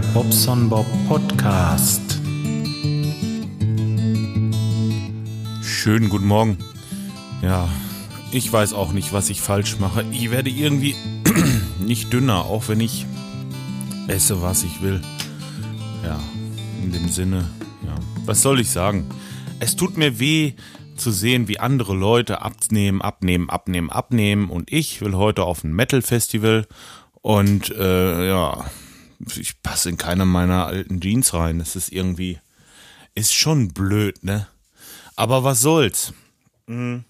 Bobson Bob Podcast. Schönen guten Morgen. Ja, ich weiß auch nicht, was ich falsch mache. Ich werde irgendwie nicht dünner, auch wenn ich esse, was ich will. Ja, in dem Sinne, ja. Was soll ich sagen? Es tut mir weh zu sehen, wie andere Leute abnehmen, abnehmen, abnehmen, abnehmen. Und ich will heute auf ein Metal-Festival und äh, ja, ich passe in keine meiner alten Jeans rein. Das ist irgendwie, ist schon blöd, ne? Aber was soll's? Hm.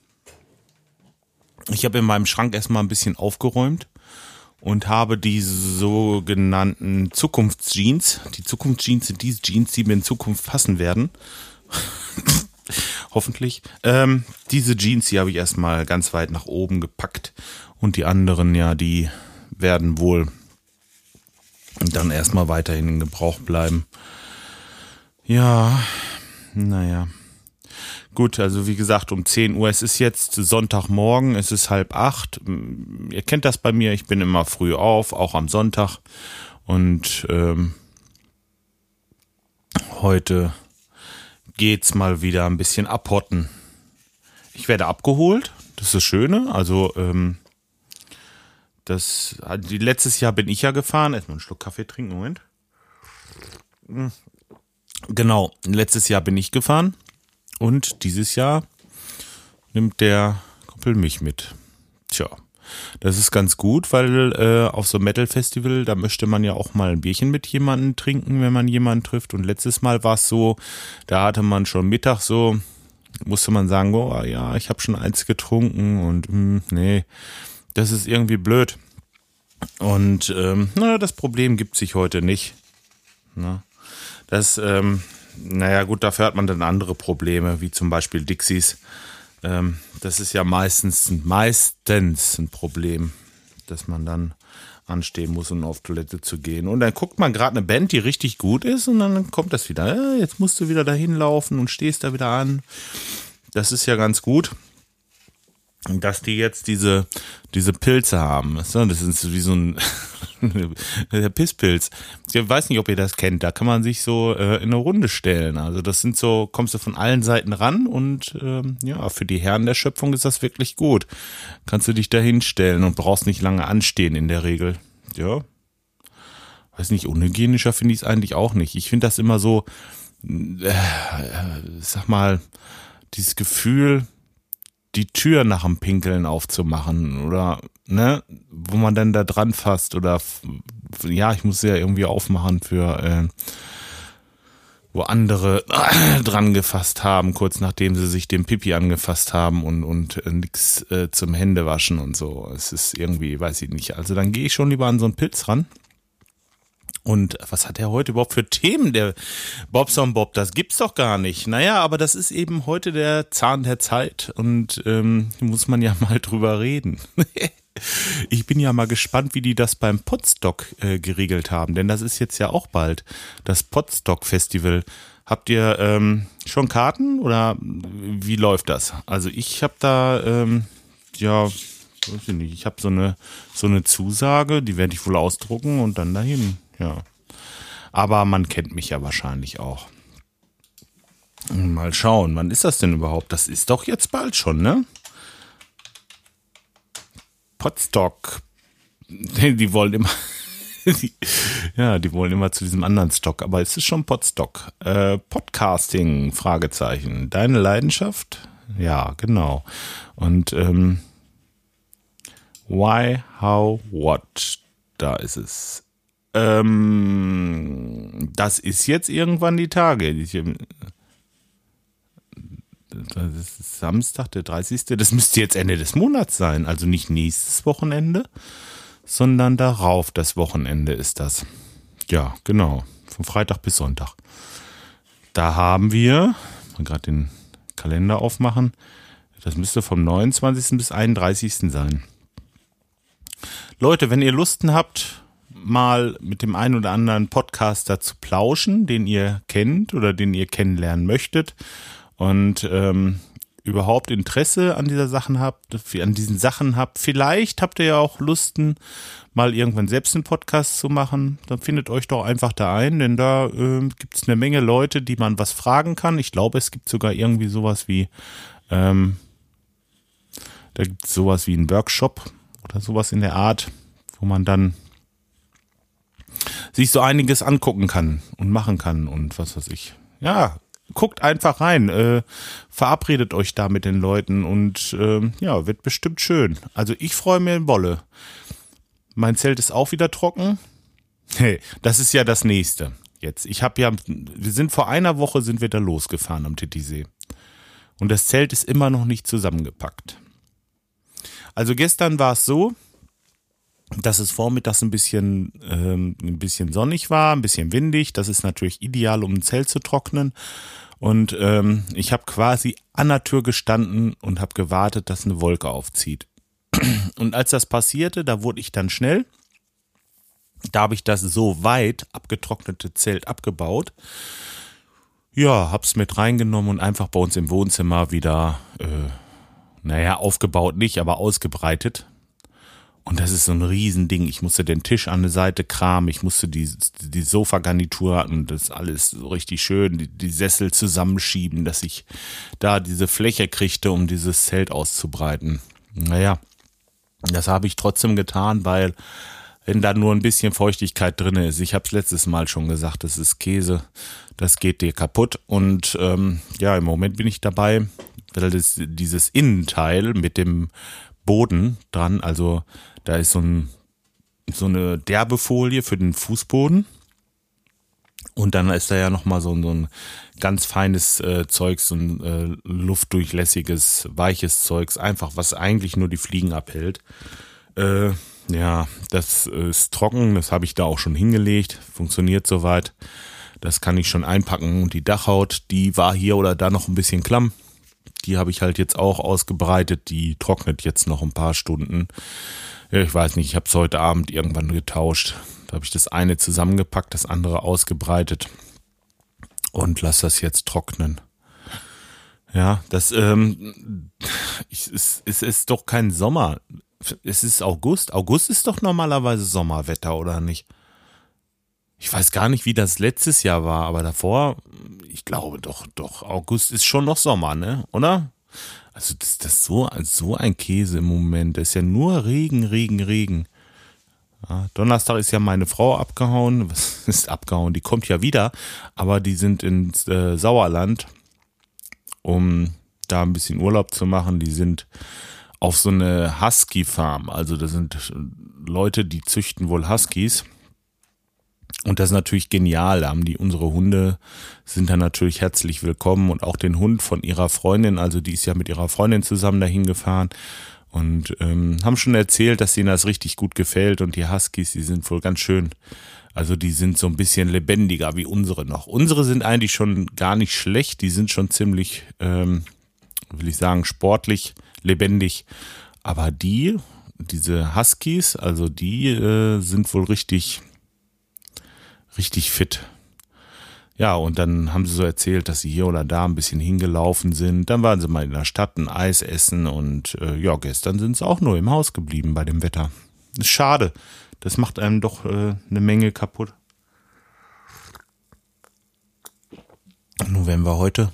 Ich habe in meinem Schrank erstmal ein bisschen aufgeräumt und habe die sogenannten Zukunftsjeans. Die Zukunftsjeans sind diese Jeans, die mir in Zukunft passen werden. Hoffentlich. Ähm, diese Jeans, die habe ich erstmal ganz weit nach oben gepackt. Und die anderen, ja, die werden wohl dann erstmal weiterhin in Gebrauch bleiben. Ja, naja. Gut, also wie gesagt, um 10 Uhr, es ist jetzt Sonntagmorgen, es ist halb acht. Ihr kennt das bei mir, ich bin immer früh auf, auch am Sonntag. Und ähm, heute geht's mal wieder ein bisschen abhotten. Ich werde abgeholt, das ist das Schöne. Also ähm, das, die, letztes Jahr bin ich ja gefahren. Erstmal einen Schluck Kaffee trinken, Moment. Genau, letztes Jahr bin ich gefahren. Und dieses Jahr nimmt der Kumpel mich mit. Tja, das ist ganz gut, weil äh, auf so einem Metal-Festival, da möchte man ja auch mal ein Bierchen mit jemandem trinken, wenn man jemanden trifft. Und letztes Mal war es so, da hatte man schon Mittag so, musste man sagen, oh ja, ich habe schon eins getrunken und mh, hm, nee, das ist irgendwie blöd. Und ähm, na, das Problem gibt sich heute nicht. Na, das, ähm, naja gut, dafür hat man dann andere Probleme, wie zum Beispiel Dixies. Ähm, das ist ja meistens, meistens ein Problem, dass man dann anstehen muss, um auf Toilette zu gehen. Und dann guckt man gerade eine Band, die richtig gut ist, und dann kommt das wieder. Ja, jetzt musst du wieder dahin laufen und stehst da wieder an. Das ist ja ganz gut dass die jetzt diese, diese Pilze haben. Das ist wie so ein der Pisspilz. Ich weiß nicht, ob ihr das kennt. Da kann man sich so äh, in eine Runde stellen. Also das sind so, kommst du von allen Seiten ran und ähm, ja, für die Herren der Schöpfung ist das wirklich gut. Kannst du dich da hinstellen und brauchst nicht lange anstehen in der Regel. Ja. Weiß nicht, unhygienischer finde ich es eigentlich auch nicht. Ich finde das immer so, äh, sag mal, dieses Gefühl, die Tür nach dem Pinkeln aufzumachen oder ne, wo man dann da dran fasst oder ja, ich muss ja irgendwie aufmachen für äh, wo andere dran gefasst haben, kurz nachdem sie sich dem Pipi angefasst haben und und äh, nix äh, zum Händewaschen und so. Es ist irgendwie, weiß ich nicht. Also dann gehe ich schon lieber an so einen Pilz ran und was hat er heute überhaupt für Themen, der Bobson Bob? Das gibt's doch gar nicht. Naja, aber das ist eben heute der Zahn der Zeit und ähm, muss man ja mal drüber reden. ich bin ja mal gespannt, wie die das beim Podstock äh, geregelt haben, denn das ist jetzt ja auch bald das Podstock Festival. Habt ihr ähm, schon Karten oder wie läuft das? Also ich habe da ähm, ja weiß ich ich habe so eine so eine Zusage, die werde ich wohl ausdrucken und dann dahin ja. Aber man kennt mich ja wahrscheinlich auch. Mal schauen, wann ist das denn überhaupt? Das ist doch jetzt bald schon, ne? Potstock. Die wollen immer. ja, die wollen immer zu diesem anderen Stock, aber es ist schon Potstock. Äh, Podcasting, Fragezeichen. Deine Leidenschaft? Ja, genau. Und ähm, why, how, what? Da ist es. Ähm, das ist jetzt irgendwann die Tage. Das ist Samstag, der 30. Das müsste jetzt Ende des Monats sein. Also nicht nächstes Wochenende, sondern darauf das Wochenende ist das. Ja, genau. Von Freitag bis Sonntag. Da haben wir, mal gerade den Kalender aufmachen, das müsste vom 29. bis 31. sein. Leute, wenn ihr Lusten habt, mal mit dem einen oder anderen Podcaster zu plauschen, den ihr kennt oder den ihr kennenlernen möchtet und ähm, überhaupt Interesse an dieser Sachen habt, an diesen Sachen habt. Vielleicht habt ihr ja auch Lusten, mal irgendwann selbst einen Podcast zu machen. Dann findet euch doch einfach da ein, denn da äh, gibt es eine Menge Leute, die man was fragen kann. Ich glaube, es gibt sogar irgendwie sowas wie, ähm, da gibt es sowas wie einen Workshop oder sowas in der Art, wo man dann sich so einiges angucken kann und machen kann und was weiß ich. Ja, guckt einfach rein, äh, verabredet euch da mit den Leuten und äh, ja, wird bestimmt schön. Also ich freue mich in Wolle. Mein Zelt ist auch wieder trocken. Hey, das ist ja das nächste. Jetzt, ich habe ja, wir sind vor einer Woche sind wir da losgefahren am Titisee. Und das Zelt ist immer noch nicht zusammengepackt. Also gestern war es so, dass es vormittags ein bisschen, ähm, ein bisschen sonnig war, ein bisschen windig. Das ist natürlich ideal, um ein Zelt zu trocknen. Und ähm, ich habe quasi an der Tür gestanden und habe gewartet, dass eine Wolke aufzieht. Und als das passierte, da wurde ich dann schnell. Da habe ich das so weit abgetrocknete Zelt abgebaut. Ja, hab's mit reingenommen und einfach bei uns im Wohnzimmer wieder, äh, naja, aufgebaut nicht, aber ausgebreitet. Und das ist so ein Riesending. Ich musste den Tisch an der Seite kramen, ich musste die, die Sofagarnitur und das alles so richtig schön, die, die Sessel zusammenschieben, dass ich da diese Fläche kriegte, um dieses Zelt auszubreiten. Naja, das habe ich trotzdem getan, weil wenn da nur ein bisschen Feuchtigkeit drin ist, ich habe es letztes Mal schon gesagt, das ist Käse, das geht dir kaputt. Und ähm, ja, im Moment bin ich dabei, weil das, dieses Innenteil mit dem Boden dran, also da ist so, ein, so eine derbe Folie für den Fußboden. Und dann ist da ja nochmal so, so ein ganz feines äh, Zeug, so ein äh, luftdurchlässiges, weiches Zeugs, einfach was eigentlich nur die Fliegen abhält. Äh, ja, das ist trocken, das habe ich da auch schon hingelegt, funktioniert soweit. Das kann ich schon einpacken. Und die Dachhaut, die war hier oder da noch ein bisschen klamm. Die habe ich halt jetzt auch ausgebreitet. Die trocknet jetzt noch ein paar Stunden ich weiß nicht, ich habe es heute Abend irgendwann getauscht. Da habe ich das eine zusammengepackt, das andere ausgebreitet und lass das jetzt trocknen. Ja, das ähm, ich, es, es ist doch kein Sommer. Es ist August. August ist doch normalerweise Sommerwetter, oder nicht? Ich weiß gar nicht, wie das letztes Jahr war, aber davor, ich glaube doch, doch, August ist schon noch Sommer, ne? Oder? Also das, das so, so ein Käse im Moment. Das ist ja nur Regen, Regen, Regen. Ja, Donnerstag ist ja meine Frau abgehauen. Was ist abgehauen? Die kommt ja wieder, aber die sind ins äh, Sauerland, um da ein bisschen Urlaub zu machen. Die sind auf so eine Husky-Farm. Also das sind Leute, die züchten wohl Huskies. Und das ist natürlich genial. Da haben die unsere Hunde sind dann natürlich herzlich willkommen und auch den Hund von ihrer Freundin, also die ist ja mit ihrer Freundin zusammen dahin gefahren und ähm, haben schon erzählt, dass ihnen das richtig gut gefällt und die Huskies, die sind wohl ganz schön. Also die sind so ein bisschen lebendiger wie unsere noch. Unsere sind eigentlich schon gar nicht schlecht, die sind schon ziemlich, ähm, will ich sagen, sportlich, lebendig. Aber die, diese Huskies, also die äh, sind wohl richtig richtig fit. Ja, und dann haben sie so erzählt, dass sie hier oder da ein bisschen hingelaufen sind. Dann waren sie mal in der Stadt ein Eis essen und äh, ja, gestern sind sie auch nur im Haus geblieben bei dem Wetter. Ist schade. Das macht einem doch äh, eine Menge kaputt. Nun, wenn wir heute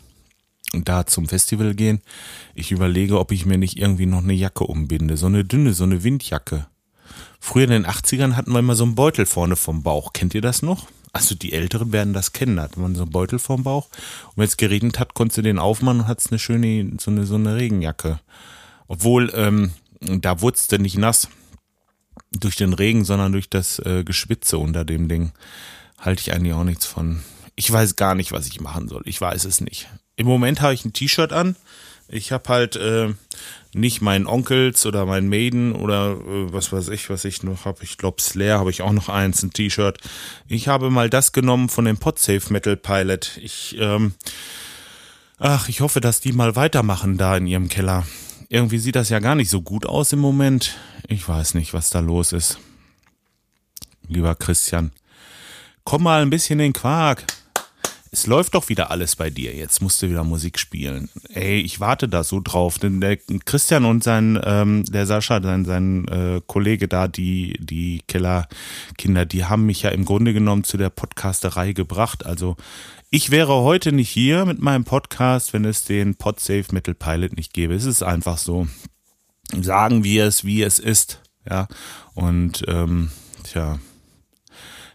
da zum Festival gehen, ich überlege, ob ich mir nicht irgendwie noch eine Jacke umbinde. So eine dünne, so eine Windjacke. Früher in den 80ern hatten wir immer so einen Beutel vorne vom Bauch. Kennt ihr das noch? Also die Älteren werden das kennen. Da hat man so einen Beutel vorm Bauch. Und wenn es geregnet hat, konntest du den aufmachen und hattest eine schöne, so eine, so eine Regenjacke. Obwohl, ähm, da wurdest du nicht nass durch den Regen, sondern durch das äh, Geschwitze unter dem Ding. Halte ich eigentlich auch nichts von. Ich weiß gar nicht, was ich machen soll. Ich weiß es nicht. Im Moment habe ich ein T-Shirt an. Ich habe halt äh, nicht meinen Onkels oder meinen Maiden oder äh, was weiß ich, was ich noch habe. Ich glaube, Slayer habe ich auch noch eins, ein T-Shirt. Ich habe mal das genommen von dem Podsafe Metal Pilot. Ich, ähm, ach, ich hoffe, dass die mal weitermachen da in ihrem Keller. Irgendwie sieht das ja gar nicht so gut aus im Moment. Ich weiß nicht, was da los ist. Lieber Christian, komm mal ein bisschen in den Quark. Es läuft doch wieder alles bei dir. Jetzt musst du wieder Musik spielen. Ey, ich warte da so drauf. Denn der Christian und sein, ähm, der Sascha, sein, sein äh, Kollege da, die, die Kellerkinder, die haben mich ja im Grunde genommen zu der Podcasterei gebracht. Also ich wäre heute nicht hier mit meinem Podcast, wenn es den Podsafe Metal Pilot nicht gäbe. Es ist einfach so. Sagen wir es, wie es ist. Ja. Und ähm, tja,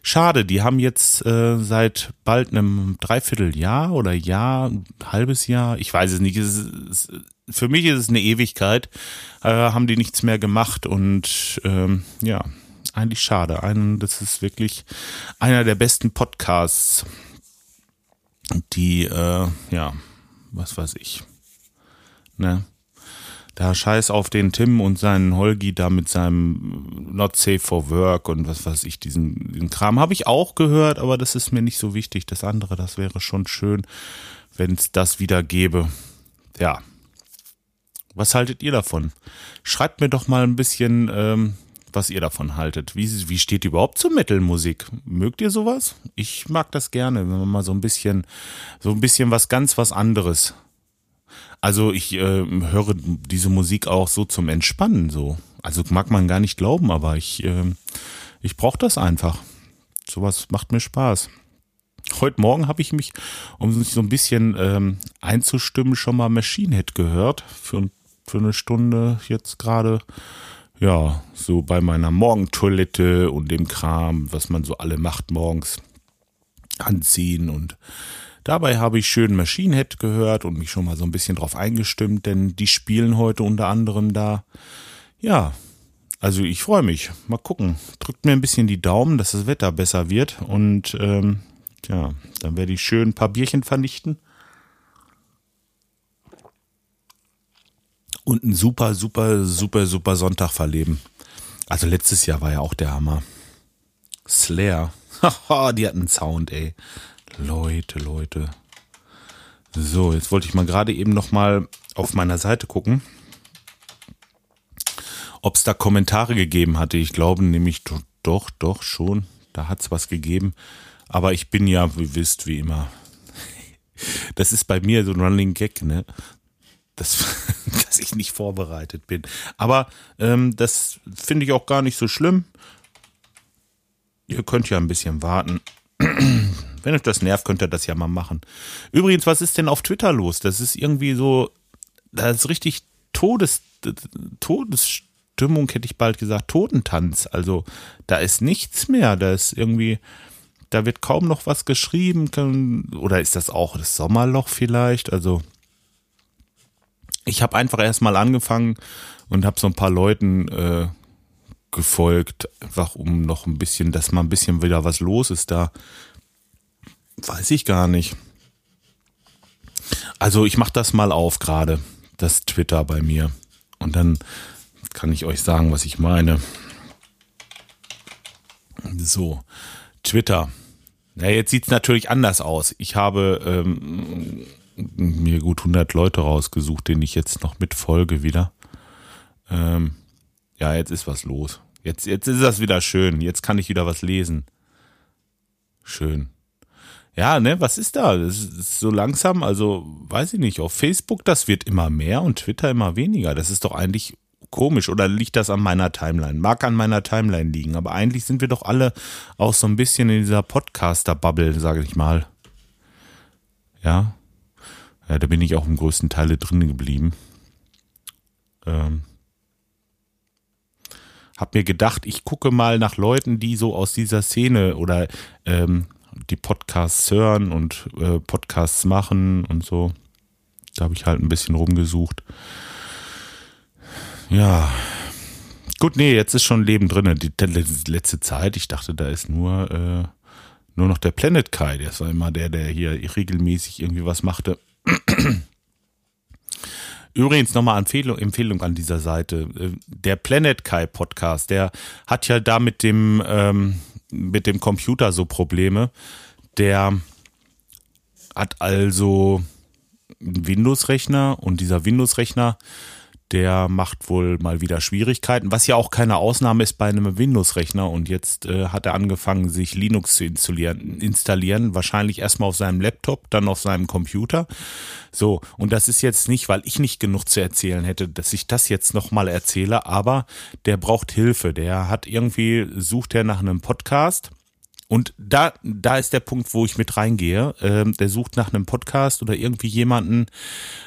Schade, die haben jetzt äh, seit bald einem Dreivierteljahr oder Jahr, halbes Jahr, ich weiß es nicht, es ist, für mich ist es eine Ewigkeit, äh, haben die nichts mehr gemacht und ähm, ja, eigentlich schade. Ein, das ist wirklich einer der besten Podcasts, die, äh, ja, was weiß ich, ne? Da scheiß auf den Tim und seinen Holgi da mit seinem Not Safe for Work und was weiß ich, diesen, diesen Kram habe ich auch gehört, aber das ist mir nicht so wichtig. Das andere, das wäre schon schön, wenn es das wieder gäbe. Ja. Was haltet ihr davon? Schreibt mir doch mal ein bisschen, ähm, was ihr davon haltet. Wie, wie steht ihr überhaupt zur Metal-Musik? Mögt ihr sowas? Ich mag das gerne, wenn man mal so ein bisschen, so ein bisschen was ganz was anderes also ich äh, höre diese Musik auch so zum Entspannen so. Also mag man gar nicht glauben, aber ich, äh, ich brauche das einfach. Sowas macht mir Spaß. Heute Morgen habe ich mich, um sich so ein bisschen ähm, einzustimmen, schon mal Machine Head gehört. Für, für eine Stunde jetzt gerade. Ja, so bei meiner Morgentoilette und dem Kram, was man so alle macht morgens. Anziehen und Dabei habe ich schön Machine Head gehört und mich schon mal so ein bisschen drauf eingestimmt, denn die spielen heute unter anderem da. Ja, also ich freue mich. Mal gucken. Drückt mir ein bisschen die Daumen, dass das Wetter besser wird und ähm, ja, dann werde ich schön ein paar Bierchen vernichten. Und einen super, super, super, super Sonntag verleben. Also letztes Jahr war ja auch der Hammer. Slayer. Haha, die hatten einen Sound, ey. Leute, Leute. So, jetzt wollte ich mal gerade eben noch mal auf meiner Seite gucken, ob es da Kommentare gegeben hatte. Ich glaube nämlich doch, doch schon. Da hat es was gegeben. Aber ich bin ja, wie wisst, wie immer. Das ist bei mir so ein Running Gag, ne? Das, dass ich nicht vorbereitet bin. Aber ähm, das finde ich auch gar nicht so schlimm. Ihr könnt ja ein bisschen warten. Wenn euch das nervt, könnt ihr das ja mal machen. Übrigens, was ist denn auf Twitter los? Das ist irgendwie so, da ist richtig Todes, Todesstimmung, hätte ich bald gesagt, Totentanz. Also da ist nichts mehr. Da ist irgendwie, da wird kaum noch was geschrieben. Oder ist das auch das Sommerloch vielleicht? Also ich habe einfach erstmal angefangen und habe so ein paar Leuten äh, gefolgt, einfach um noch ein bisschen, dass mal ein bisschen wieder was los ist da. Weiß ich gar nicht. Also ich mache das mal auf gerade, das Twitter bei mir. Und dann kann ich euch sagen, was ich meine. So, Twitter. Ja, jetzt sieht es natürlich anders aus. Ich habe ähm, mir gut 100 Leute rausgesucht, denen ich jetzt noch mitfolge wieder. Ähm, ja, jetzt ist was los. Jetzt, jetzt ist das wieder schön. Jetzt kann ich wieder was lesen. Schön ja, ne, was ist da? Das ist so langsam, also weiß ich nicht, auf Facebook, das wird immer mehr und Twitter immer weniger. Das ist doch eigentlich komisch oder liegt das an meiner Timeline? Mag an meiner Timeline liegen, aber eigentlich sind wir doch alle auch so ein bisschen in dieser Podcaster-Bubble, sage ich mal. Ja. Ja, da bin ich auch im größten Teil drin geblieben. Ähm. Hab mir gedacht, ich gucke mal nach Leuten, die so aus dieser Szene oder ähm, die Podcasts hören und äh, Podcasts machen und so. Da habe ich halt ein bisschen rumgesucht. Ja. Gut, nee, jetzt ist schon Leben drin. Die, die letzte Zeit, ich dachte, da ist nur, äh, nur noch der Planet Kai. Der war immer der, der hier regelmäßig irgendwie was machte. Übrigens nochmal Empfehlung, Empfehlung an dieser Seite. Äh, der Planet Kai Podcast, der hat ja da mit dem, ähm, mit dem Computer so Probleme. Der hat also einen Windows-Rechner und dieser Windows-Rechner, der macht wohl mal wieder Schwierigkeiten, was ja auch keine Ausnahme ist bei einem Windows-Rechner. Und jetzt äh, hat er angefangen, sich Linux zu installieren, installieren. Wahrscheinlich erstmal auf seinem Laptop, dann auf seinem Computer. So, und das ist jetzt nicht, weil ich nicht genug zu erzählen hätte, dass ich das jetzt nochmal erzähle, aber der braucht Hilfe. Der hat irgendwie, sucht er nach einem Podcast. Und da, da ist der Punkt, wo ich mit reingehe. Ähm, der sucht nach einem Podcast oder irgendwie jemanden,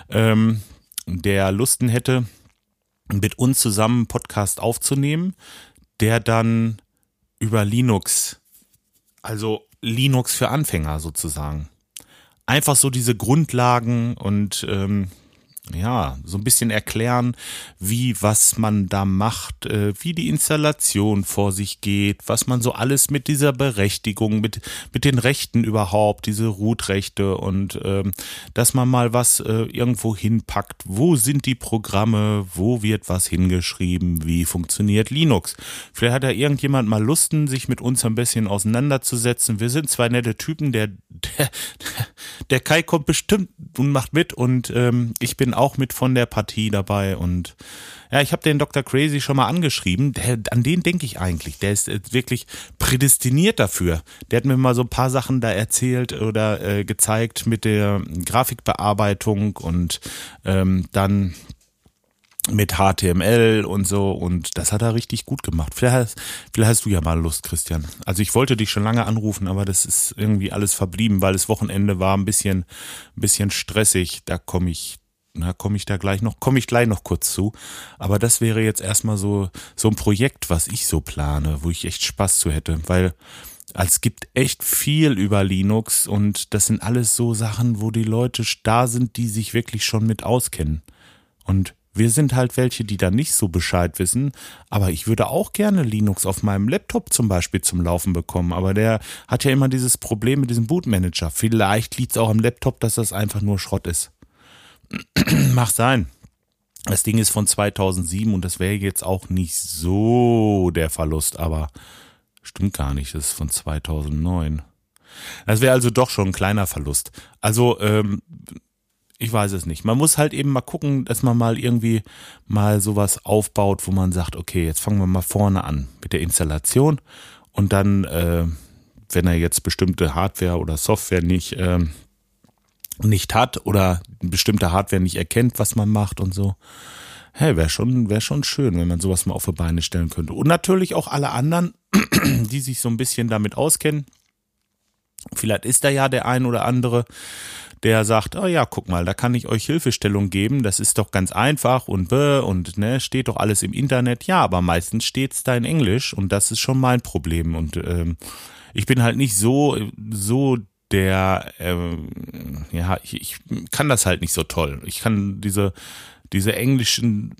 ähm, der Lusten hätte, mit uns zusammen einen Podcast aufzunehmen, der dann über Linux, also Linux für Anfänger sozusagen, einfach so diese Grundlagen und ähm, ja, so ein bisschen erklären, wie, was man da macht, äh, wie die Installation vor sich geht, was man so alles mit dieser Berechtigung, mit, mit den Rechten überhaupt, diese Root-Rechte und ähm, dass man mal was äh, irgendwo hinpackt. Wo sind die Programme? Wo wird was hingeschrieben? Wie funktioniert Linux? Vielleicht hat ja irgendjemand mal Lusten, sich mit uns ein bisschen auseinanderzusetzen. Wir sind zwei nette Typen, der, der, der Kai kommt bestimmt und macht mit und ähm, ich bin auch mit von der Partie dabei und ja, ich habe den Dr. Crazy schon mal angeschrieben. Der, an den denke ich eigentlich. Der ist äh, wirklich prädestiniert dafür. Der hat mir mal so ein paar Sachen da erzählt oder äh, gezeigt mit der Grafikbearbeitung und ähm, dann mit HTML und so und das hat er richtig gut gemacht. Vielleicht vielleicht hast du ja mal Lust, Christian. Also ich wollte dich schon lange anrufen, aber das ist irgendwie alles verblieben, weil das Wochenende war ein bisschen, ein bisschen stressig. Da komme ich na, komme ich da gleich noch, komme ich gleich noch kurz zu. Aber das wäre jetzt erstmal so, so ein Projekt, was ich so plane, wo ich echt Spaß zu hätte, weil es gibt echt viel über Linux und das sind alles so Sachen, wo die Leute da sind, die sich wirklich schon mit auskennen. Und wir sind halt welche, die da nicht so Bescheid wissen, aber ich würde auch gerne Linux auf meinem Laptop zum Beispiel zum Laufen bekommen, aber der hat ja immer dieses Problem mit diesem Bootmanager. Vielleicht liegt es auch am Laptop, dass das einfach nur Schrott ist. Mag sein. Das Ding ist von 2007 und das wäre jetzt auch nicht so der Verlust, aber stimmt gar nicht, das ist von 2009. Das wäre also doch schon ein kleiner Verlust. Also, ähm, ich weiß es nicht. Man muss halt eben mal gucken, dass man mal irgendwie mal sowas aufbaut, wo man sagt, okay, jetzt fangen wir mal vorne an mit der Installation und dann, äh, wenn er jetzt bestimmte Hardware oder Software nicht äh, nicht hat oder bestimmte Hardware nicht erkennt, was man macht und so. Hey, wäre schon, wäre schon schön, wenn man sowas mal auf die Beine stellen könnte. Und natürlich auch alle anderen, die sich so ein bisschen damit auskennen. Vielleicht ist da ja der ein oder andere, der sagt, oh ja, guck mal, da kann ich euch Hilfestellung geben, das ist doch ganz einfach und bäh und ne, steht doch alles im Internet. Ja, aber meistens steht's da in Englisch und das ist schon mein Problem und ähm, ich bin halt nicht so so der, ähm, ja, ich, ich kann das halt nicht so toll. Ich kann diese, diese englischen,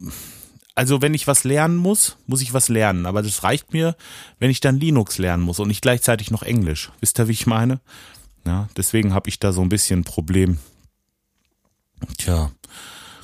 also wenn ich was lernen muss, muss ich was lernen. Aber das reicht mir, wenn ich dann Linux lernen muss und nicht gleichzeitig noch Englisch. Wisst ihr, wie ich meine? Ja, deswegen habe ich da so ein bisschen ein Problem. Tja,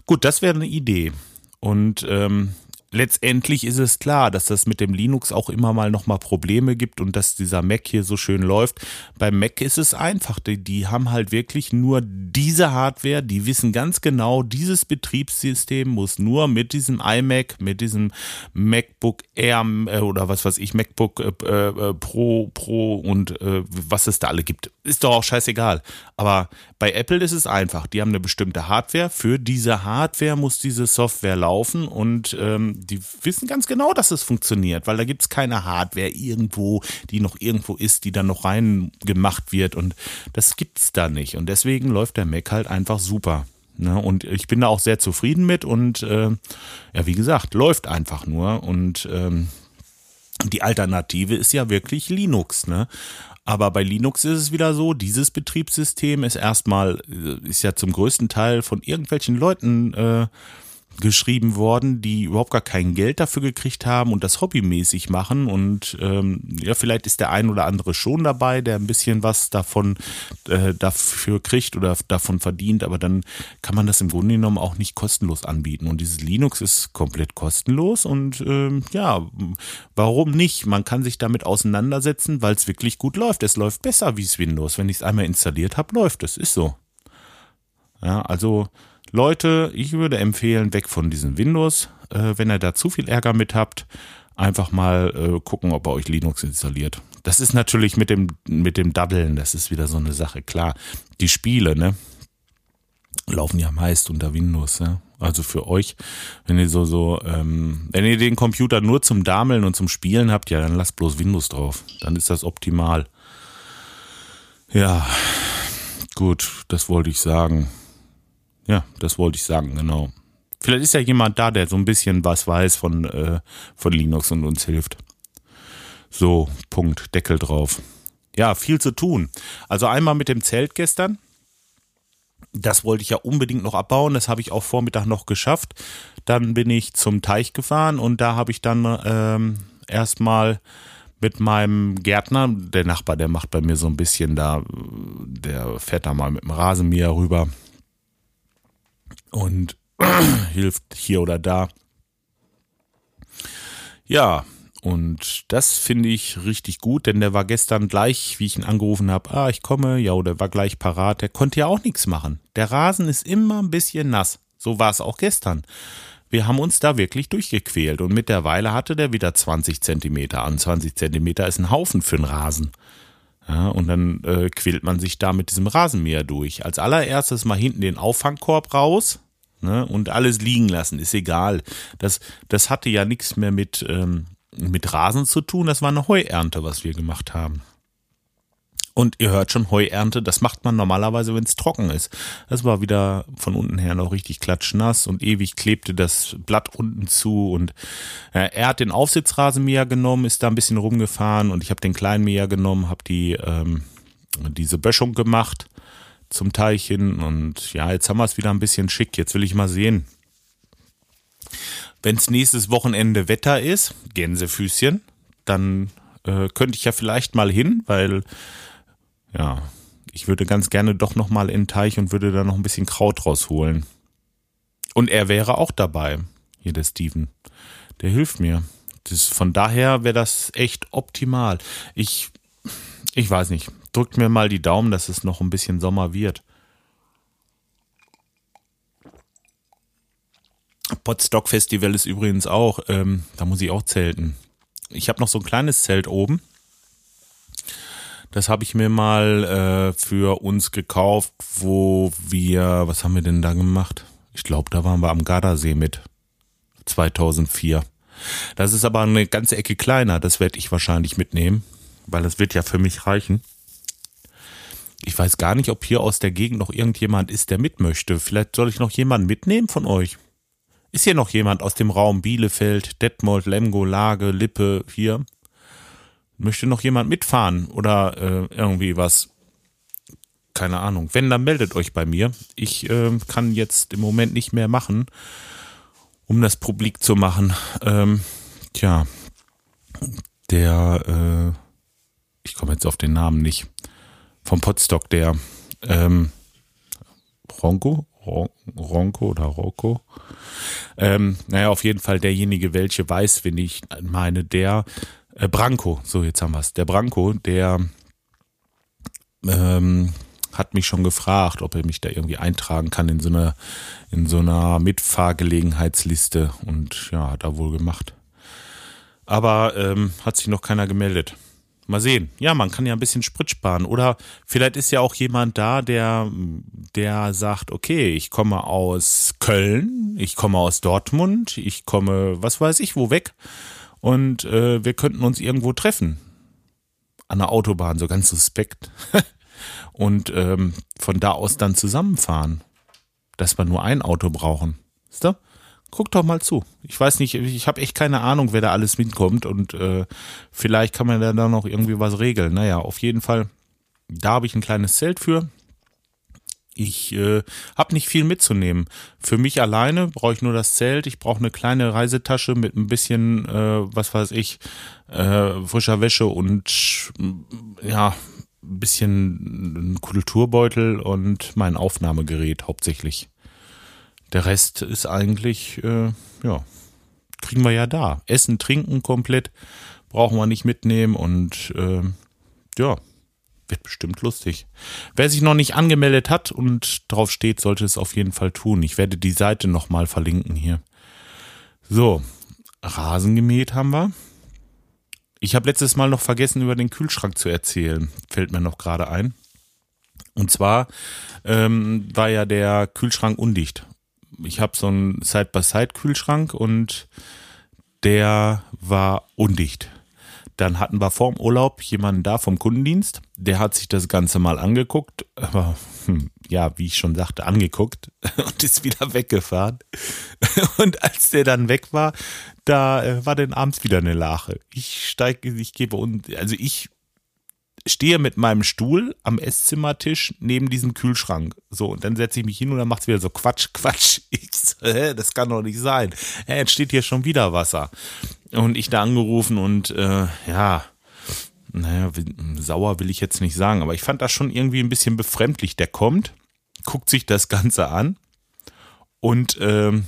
gut, das wäre eine Idee. Und ähm, letztendlich ist es klar, dass das mit dem Linux auch immer mal nochmal Probleme gibt und dass dieser Mac hier so schön läuft. Beim Mac ist es einfach. Die, die haben halt wirklich nur diese Hardware, die wissen ganz genau, dieses Betriebssystem muss nur mit diesem iMac, mit diesem MacBook Air äh, oder was weiß ich, MacBook äh, äh, Pro, Pro und äh, was es da alle gibt. Ist doch auch scheißegal. Aber bei Apple ist es einfach. Die haben eine bestimmte Hardware. Für diese Hardware muss diese Software laufen und ähm, die wissen ganz genau, dass es funktioniert, weil da gibt es keine Hardware irgendwo, die noch irgendwo ist, die dann noch reingemacht wird und das gibt es da nicht. Und deswegen läuft der Mac halt einfach super. Ne? Und ich bin da auch sehr zufrieden mit und äh, ja, wie gesagt, läuft einfach nur und ähm, die Alternative ist ja wirklich Linux, ne? Aber bei Linux ist es wieder so, dieses Betriebssystem ist erstmal, äh, ist ja zum größten Teil von irgendwelchen Leuten äh, geschrieben worden, die überhaupt gar kein Geld dafür gekriegt haben und das hobbymäßig machen. Und ähm, ja, vielleicht ist der ein oder andere schon dabei, der ein bisschen was davon äh, dafür kriegt oder davon verdient, aber dann kann man das im Grunde genommen auch nicht kostenlos anbieten. Und dieses Linux ist komplett kostenlos und ähm, ja, warum nicht? Man kann sich damit auseinandersetzen, weil es wirklich gut läuft. Es läuft besser wie es Windows. Wenn ich es einmal installiert habe, läuft es. Ist so. Ja, also Leute, ich würde empfehlen, weg von diesen Windows. Äh, wenn ihr da zu viel Ärger mit habt, einfach mal äh, gucken, ob er euch Linux installiert. Das ist natürlich mit dem, mit dem Daddeln, das ist wieder so eine Sache. Klar, die Spiele, ne, laufen ja meist unter Windows, ja. Also für euch, wenn ihr so, so, ähm, wenn ihr den Computer nur zum Dameln und zum Spielen habt, ja, dann lasst bloß Windows drauf. Dann ist das optimal. Ja, gut, das wollte ich sagen. Ja, das wollte ich sagen, genau. Vielleicht ist ja jemand da, der so ein bisschen was weiß von, äh, von Linux und uns hilft. So, Punkt, Deckel drauf. Ja, viel zu tun. Also einmal mit dem Zelt gestern. Das wollte ich ja unbedingt noch abbauen. Das habe ich auch Vormittag noch geschafft. Dann bin ich zum Teich gefahren und da habe ich dann ähm, erstmal mit meinem Gärtner, der Nachbar, der macht bei mir so ein bisschen da, der fährt da mal mit dem Rasenmäher rüber und hilft hier oder da. Ja, und das finde ich richtig gut, denn der war gestern gleich, wie ich ihn angerufen habe, ah, ich komme, ja, der war gleich parat, der konnte ja auch nichts machen. Der Rasen ist immer ein bisschen nass. So war es auch gestern. Wir haben uns da wirklich durchgequält und mittlerweile hatte der wieder 20 Zentimeter an. 20 Zentimeter ist ein Haufen für einen Rasen. Ja, und dann äh, quält man sich da mit diesem Rasenmäher durch. Als allererstes mal hinten den Auffangkorb raus ne, und alles liegen lassen, ist egal. Das, das hatte ja nichts mehr mit, ähm, mit Rasen zu tun. Das war eine Heuernte, was wir gemacht haben. Und ihr hört schon, Heuernte, das macht man normalerweise, wenn es trocken ist. Das war wieder von unten her noch richtig klatschnass und ewig klebte das Blatt unten zu. Und äh, er hat den Aufsitzrasenmäher genommen, ist da ein bisschen rumgefahren und ich habe den kleinen Mäher genommen, habe die ähm, diese Böschung gemacht zum Teilchen und ja, jetzt haben wir es wieder ein bisschen schick. Jetzt will ich mal sehen, wenn es nächstes Wochenende Wetter ist, Gänsefüßchen, dann äh, könnte ich ja vielleicht mal hin, weil ja, ich würde ganz gerne doch noch mal in den Teich und würde da noch ein bisschen Kraut rausholen. Und er wäre auch dabei, hier der Steven. Der hilft mir. Das, von daher wäre das echt optimal. Ich, ich weiß nicht. Drückt mir mal die Daumen, dass es noch ein bisschen Sommer wird. Potstock Festival ist übrigens auch, ähm, da muss ich auch zelten. Ich habe noch so ein kleines Zelt oben. Das habe ich mir mal äh, für uns gekauft, wo wir, was haben wir denn da gemacht? Ich glaube, da waren wir am Gardasee mit 2004. Das ist aber eine ganze Ecke kleiner. Das werde ich wahrscheinlich mitnehmen, weil das wird ja für mich reichen. Ich weiß gar nicht, ob hier aus der Gegend noch irgendjemand ist, der mit möchte. Vielleicht soll ich noch jemanden mitnehmen von euch. Ist hier noch jemand aus dem Raum Bielefeld, Detmold, Lemgo, Lage, Lippe hier? Möchte noch jemand mitfahren oder äh, irgendwie was? Keine Ahnung. Wenn, dann meldet euch bei mir. Ich äh, kann jetzt im Moment nicht mehr machen, um das publik zu machen. Ähm, tja, der, äh, ich komme jetzt auf den Namen nicht, vom Potstock, der ähm, Ronco, Ronco oder Rocco. Ähm, naja, auf jeden Fall derjenige, welche weiß, wenn ich meine, der äh, Branko, so jetzt haben wir es, der Branko, der ähm, hat mich schon gefragt, ob er mich da irgendwie eintragen kann in so einer, in so einer Mitfahrgelegenheitsliste und ja, hat er wohl gemacht. Aber ähm, hat sich noch keiner gemeldet. Mal sehen. Ja, man kann ja ein bisschen Sprit sparen. Oder vielleicht ist ja auch jemand da, der, der sagt, okay, ich komme aus Köln, ich komme aus Dortmund, ich komme, was weiß ich, wo weg. Und äh, wir könnten uns irgendwo treffen. An der Autobahn, so ganz suspekt. und ähm, von da aus dann zusammenfahren. Dass wir nur ein Auto brauchen. Ist du? guck doch mal zu. Ich weiß nicht, ich habe echt keine Ahnung, wer da alles mitkommt und äh, vielleicht kann man da noch irgendwie was regeln. Naja, auf jeden Fall, da habe ich ein kleines Zelt für. Ich äh, habe nicht viel mitzunehmen. Für mich alleine brauche ich nur das Zelt. Ich brauche eine kleine Reisetasche mit ein bisschen, äh, was weiß ich, äh, frischer Wäsche und ja, ein bisschen Kulturbeutel und mein Aufnahmegerät hauptsächlich. Der Rest ist eigentlich, äh, ja, kriegen wir ja da. Essen, trinken komplett brauchen wir nicht mitnehmen und äh, ja, Wird bestimmt lustig. Wer sich noch nicht angemeldet hat und drauf steht, sollte es auf jeden Fall tun. Ich werde die Seite nochmal verlinken hier. So, Rasen gemäht haben wir. Ich habe letztes Mal noch vergessen, über den Kühlschrank zu erzählen. Fällt mir noch gerade ein. Und zwar ähm, war ja der Kühlschrank undicht. Ich habe so einen Side-by-Side-Kühlschrank und der war undicht. Dann hatten wir vorm Urlaub jemanden da vom Kundendienst, der hat sich das Ganze mal angeguckt, aber hm, ja, wie ich schon sagte, angeguckt und ist wieder weggefahren. Und als der dann weg war, da äh, war dann abends wieder eine Lache. Ich steige, ich gebe und also ich stehe mit meinem Stuhl am Esszimmertisch neben diesem Kühlschrank. So, und dann setze ich mich hin und dann macht es wieder so Quatsch, Quatsch. Ich hä, das kann doch nicht sein. Hä, jetzt steht hier schon wieder Wasser. Und ich da angerufen und äh, ja, naja, sauer will ich jetzt nicht sagen, aber ich fand das schon irgendwie ein bisschen befremdlich. Der kommt, guckt sich das Ganze an und ähm,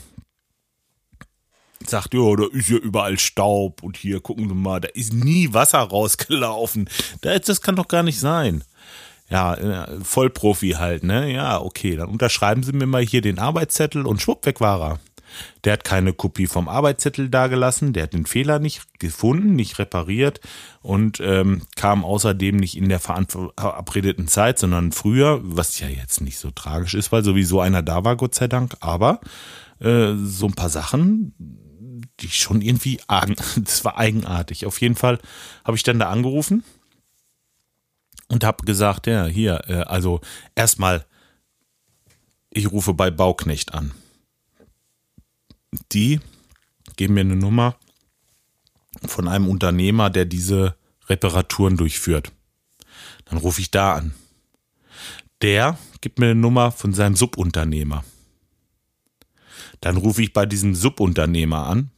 sagt, ja, da ist ja überall Staub und hier gucken Sie mal, da ist nie Wasser rausgelaufen. Das kann doch gar nicht sein. Ja, äh, Vollprofi halt, ne? Ja, okay, dann unterschreiben Sie mir mal hier den Arbeitszettel und schwupp, weg war er. Der hat keine Kopie vom Arbeitszettel dagelassen, der hat den Fehler nicht gefunden, nicht repariert und ähm, kam außerdem nicht in der verabredeten Zeit, sondern früher, was ja jetzt nicht so tragisch ist, weil sowieso einer da war, Gott sei Dank, aber äh, so ein paar Sachen, die schon irgendwie, das war eigenartig. Auf jeden Fall habe ich dann da angerufen und habe gesagt, ja, hier, äh, also erstmal, ich rufe bei Bauknecht an. Die geben mir eine Nummer von einem Unternehmer, der diese Reparaturen durchführt. Dann rufe ich da an. Der gibt mir eine Nummer von seinem Subunternehmer. Dann rufe ich bei diesem Subunternehmer an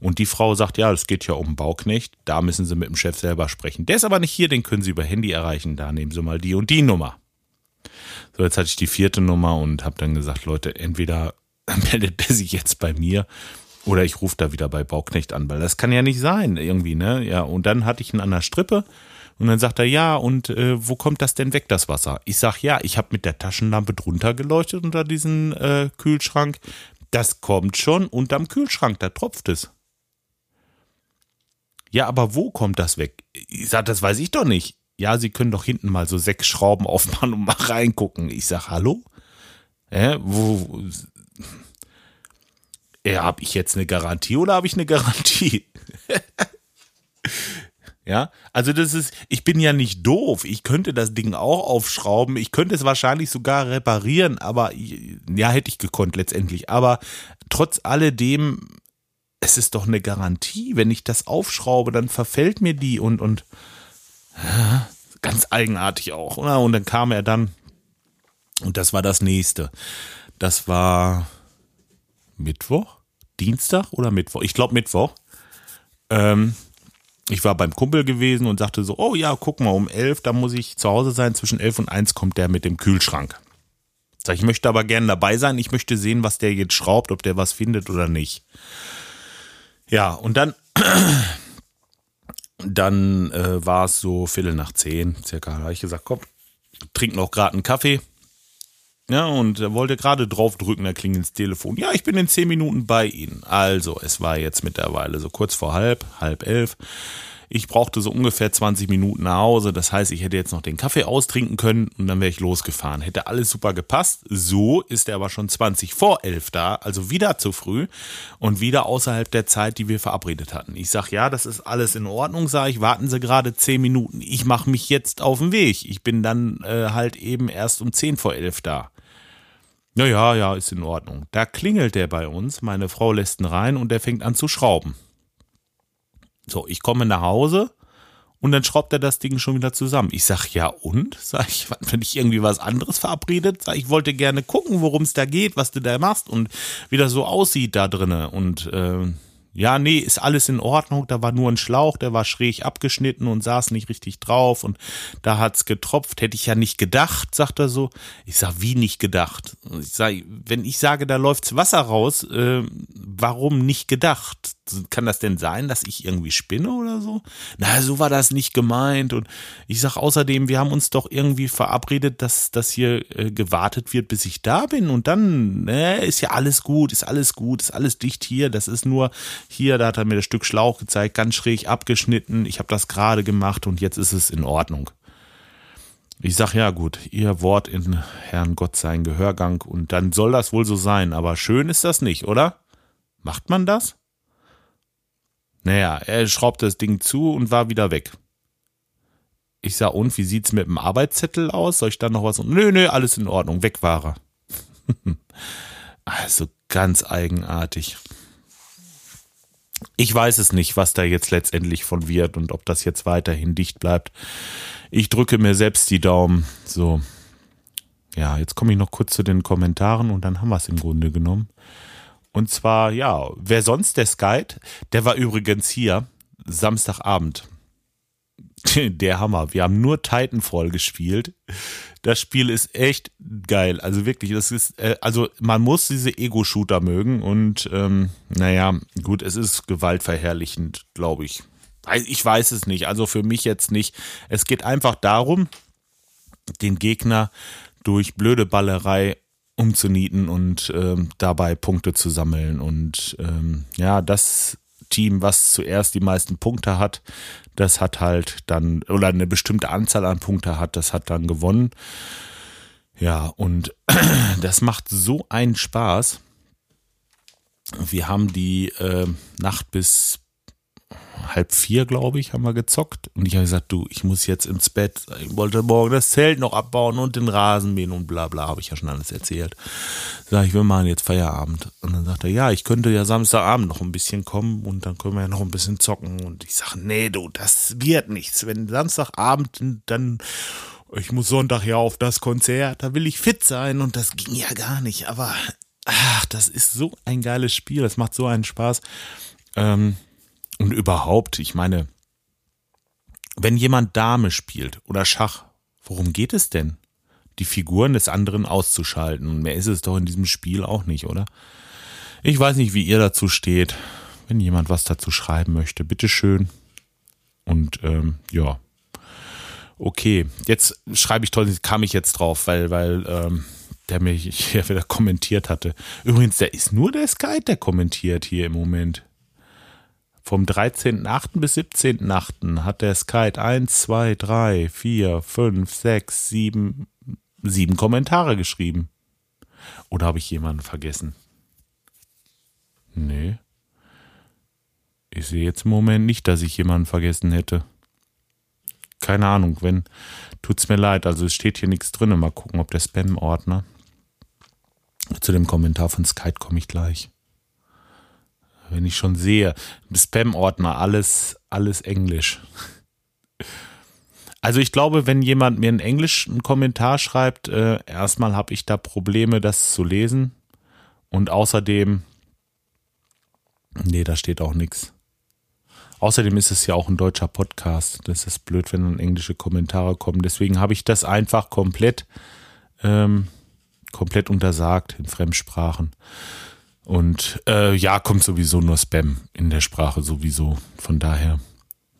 und die Frau sagt, ja, es geht ja um Bauknecht, da müssen Sie mit dem Chef selber sprechen. Der ist aber nicht hier, den können Sie über Handy erreichen, da nehmen Sie mal die und die Nummer. So, jetzt hatte ich die vierte Nummer und habe dann gesagt, Leute, entweder meldet der sich jetzt bei mir oder ich rufe da wieder bei Bauknecht an, weil das kann ja nicht sein irgendwie, ne? Ja, und dann hatte ich ihn an der Strippe und dann sagt er, ja, und äh, wo kommt das denn weg, das Wasser? Ich sag, ja, ich habe mit der Taschenlampe drunter geleuchtet unter diesen äh, Kühlschrank. Das kommt schon unterm Kühlschrank, da tropft es. Ja, aber wo kommt das weg? Ich sag, das weiß ich doch nicht. Ja, Sie können doch hinten mal so sechs Schrauben aufmachen und mal reingucken. Ich sag, hallo? Äh, wo, ja, habe ich jetzt eine Garantie oder habe ich eine Garantie? ja, also das ist, ich bin ja nicht doof. Ich könnte das Ding auch aufschrauben. Ich könnte es wahrscheinlich sogar reparieren, aber ja, hätte ich gekonnt letztendlich. Aber trotz alledem, es ist doch eine Garantie. Wenn ich das aufschraube, dann verfällt mir die und, und ja, ganz eigenartig auch. Und dann kam er dann und das war das nächste. Das war Mittwoch, Dienstag oder Mittwoch? Ich glaube Mittwoch. Ähm, ich war beim Kumpel gewesen und sagte so, oh ja, guck mal, um elf, da muss ich zu Hause sein. Zwischen elf und eins kommt der mit dem Kühlschrank. Sag, ich möchte aber gerne dabei sein. Ich möchte sehen, was der jetzt schraubt, ob der was findet oder nicht. Ja, und dann, dann äh, war es so Viertel nach zehn, circa. Da habe ich gesagt, komm, trink noch gerade einen Kaffee. Ja, und er wollte gerade draufdrücken, da klingelt das Telefon. Ja, ich bin in zehn Minuten bei Ihnen. Also, es war jetzt mittlerweile so kurz vor halb, halb elf. Ich brauchte so ungefähr 20 Minuten nach Hause. Das heißt, ich hätte jetzt noch den Kaffee austrinken können und dann wäre ich losgefahren. Hätte alles super gepasst. So ist er aber schon 20 vor elf da, also wieder zu früh und wieder außerhalb der Zeit, die wir verabredet hatten. Ich sag, ja, das ist alles in Ordnung, sage ich. Warten Sie gerade 10 Minuten. Ich mache mich jetzt auf den Weg. Ich bin dann äh, halt eben erst um 10 vor elf da. Ja, ja, ist in Ordnung. Da klingelt der bei uns, meine Frau lässt ihn rein und der fängt an zu schrauben. So, ich komme nach Hause und dann schraubt er das Ding schon wieder zusammen. Ich sag, ja und? Sag ich, wenn ich irgendwie was anderes verabredet? Sag ich, wollte gerne gucken, worum es da geht, was du da machst und wie das so aussieht da drinnen. Und äh, ja, nee, ist alles in Ordnung. Da war nur ein Schlauch, der war schräg abgeschnitten und saß nicht richtig drauf und da hat's getropft. Hätte ich ja nicht gedacht, sagt er so. Ich sag, wie nicht gedacht? Ich sag, wenn ich sage, da läuft's Wasser raus, äh, warum nicht gedacht? Kann das denn sein, dass ich irgendwie spinne oder so? Na, so war das nicht gemeint. Und ich sag außerdem, wir haben uns doch irgendwie verabredet, dass, dass hier äh, gewartet wird, bis ich da bin. Und dann äh, ist ja alles gut, ist alles gut, ist alles dicht hier. Das ist nur hier, da hat er mir das Stück Schlauch gezeigt, ganz schräg abgeschnitten. Ich habe das gerade gemacht und jetzt ist es in Ordnung. Ich sag ja gut, ihr Wort in Herrn Gott sein Gehörgang und dann soll das wohl so sein, aber schön ist das nicht, oder? Macht man das? Naja, er schraubt das Ding zu und war wieder weg. Ich sag, und wie sieht's mit dem Arbeitszettel aus? Soll ich da noch was? Nö, nö, alles in Ordnung, weg war er. also ganz eigenartig. Ich weiß es nicht, was da jetzt letztendlich von wird und ob das jetzt weiterhin dicht bleibt. Ich drücke mir selbst die Daumen. So. Ja, jetzt komme ich noch kurz zu den Kommentaren und dann haben wir es im Grunde genommen. Und zwar, ja, wer sonst der Skype? Der war übrigens hier Samstagabend. Der Hammer. Wir haben nur Titanfall gespielt. Das Spiel ist echt geil. Also wirklich, das ist, äh, also man muss diese Ego-Shooter mögen und ähm, naja, gut, es ist gewaltverherrlichend, glaube ich. Ich weiß es nicht, also für mich jetzt nicht. Es geht einfach darum, den Gegner durch blöde Ballerei umzunieten und ähm, dabei Punkte zu sammeln. Und ähm, ja, das Team, was zuerst die meisten Punkte hat, das hat halt dann, oder eine bestimmte Anzahl an Punkte hat, das hat dann gewonnen. Ja, und das macht so einen Spaß. Wir haben die äh, Nacht bis, halb vier, glaube ich, haben wir gezockt. Und ich habe gesagt, du, ich muss jetzt ins Bett. Ich wollte morgen das Zelt noch abbauen und den Rasen mähen und bla bla, habe ich ja schon alles erzählt. Sag ich, wir machen jetzt Feierabend. Und dann sagt er, ja, ich könnte ja Samstagabend noch ein bisschen kommen und dann können wir ja noch ein bisschen zocken. Und ich sage, nee, du, das wird nichts. Wenn Samstagabend, dann ich muss Sonntag ja auf das Konzert, da will ich fit sein und das ging ja gar nicht. Aber ach, das ist so ein geiles Spiel, das macht so einen Spaß. Ähm, und überhaupt, ich meine, wenn jemand Dame spielt oder Schach, worum geht es denn? Die Figuren des anderen auszuschalten. Und mehr ist es doch in diesem Spiel auch nicht, oder? Ich weiß nicht, wie ihr dazu steht. Wenn jemand was dazu schreiben möchte, bitteschön. Und ähm, ja. Okay, jetzt schreibe ich toll, kam ich jetzt drauf, weil, weil ähm, der mich hier wieder kommentiert hatte. Übrigens, der ist nur der Sky, der kommentiert hier im Moment. Vom 13.8. bis 17.8. hat der Skype 1, 2, 3, 4, 5, 6, 7, 7 Kommentare geschrieben. Oder habe ich jemanden vergessen? Nee. Ich sehe jetzt im Moment nicht, dass ich jemanden vergessen hätte. Keine Ahnung, wenn, tut's mir leid. Also es steht hier nichts drin. Mal gucken, ob der Spam-Ordner. Zu dem Kommentar von Skype komme ich gleich wenn ich schon sehe, Spam-Ordner, alles, alles Englisch. Also ich glaube, wenn jemand mir in Englisch einen Kommentar schreibt, äh, erstmal habe ich da Probleme, das zu lesen. Und außerdem, nee, da steht auch nichts. Außerdem ist es ja auch ein deutscher Podcast. Das ist blöd, wenn dann englische Kommentare kommen. Deswegen habe ich das einfach komplett, ähm, komplett untersagt in Fremdsprachen. Und äh, ja, kommt sowieso nur Spam in der Sprache sowieso. Von daher,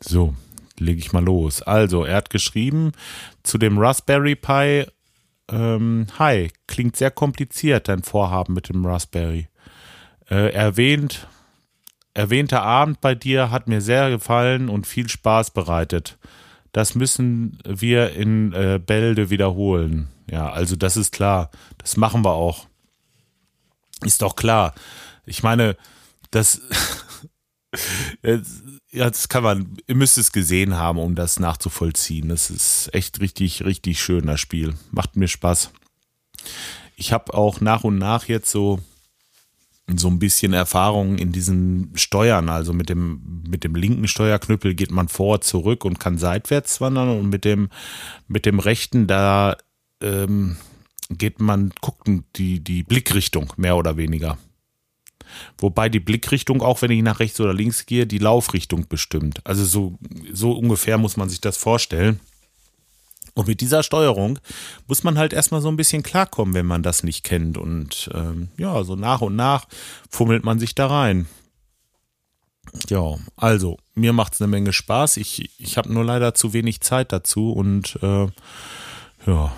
so, lege ich mal los. Also, er hat geschrieben zu dem Raspberry Pi. Ähm, hi, klingt sehr kompliziert, dein Vorhaben mit dem Raspberry. Äh, erwähnt, erwähnter Abend bei dir hat mir sehr gefallen und viel Spaß bereitet. Das müssen wir in äh, Bälde wiederholen. Ja, also das ist klar. Das machen wir auch. Ist doch klar. Ich meine, das, das kann man, ihr müsst es gesehen haben, um das nachzuvollziehen. Das ist echt richtig, richtig schön, das Spiel. Macht mir Spaß. Ich habe auch nach und nach jetzt so, so ein bisschen Erfahrung in diesen Steuern. Also mit dem, mit dem linken Steuerknüppel geht man vor, zurück und kann seitwärts wandern und mit dem, mit dem rechten, da, ähm, geht man, guckt die, die Blickrichtung mehr oder weniger. Wobei die Blickrichtung, auch wenn ich nach rechts oder links gehe, die Laufrichtung bestimmt. Also so, so ungefähr muss man sich das vorstellen. Und mit dieser Steuerung muss man halt erstmal so ein bisschen klarkommen, wenn man das nicht kennt. Und ähm, ja, so nach und nach fummelt man sich da rein. Ja, also, mir macht es eine Menge Spaß. Ich, ich habe nur leider zu wenig Zeit dazu und äh, ja,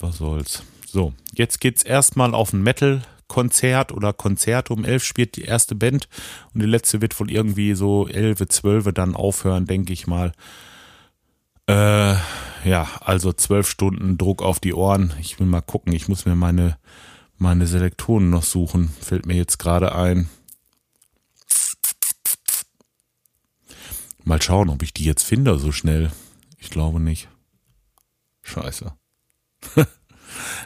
was soll's. So, jetzt geht's erstmal auf ein Metal-Konzert oder Konzert. Um elf spielt die erste Band und die letzte wird wohl irgendwie so elf, zwölf dann aufhören, denke ich mal. Äh, ja, also zwölf Stunden Druck auf die Ohren. Ich will mal gucken. Ich muss mir meine, meine Selektoren noch suchen. Fällt mir jetzt gerade ein. Mal schauen, ob ich die jetzt finde so schnell. Ich glaube nicht. Scheiße.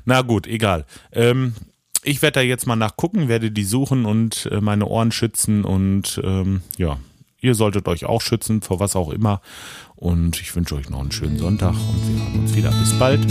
Na gut, egal. Ähm, ich werde da jetzt mal nachgucken, werde die suchen und äh, meine Ohren schützen und ähm, ja, ihr solltet euch auch schützen, vor was auch immer. Und ich wünsche euch noch einen schönen Sonntag und wir hören uns wieder. Bis bald.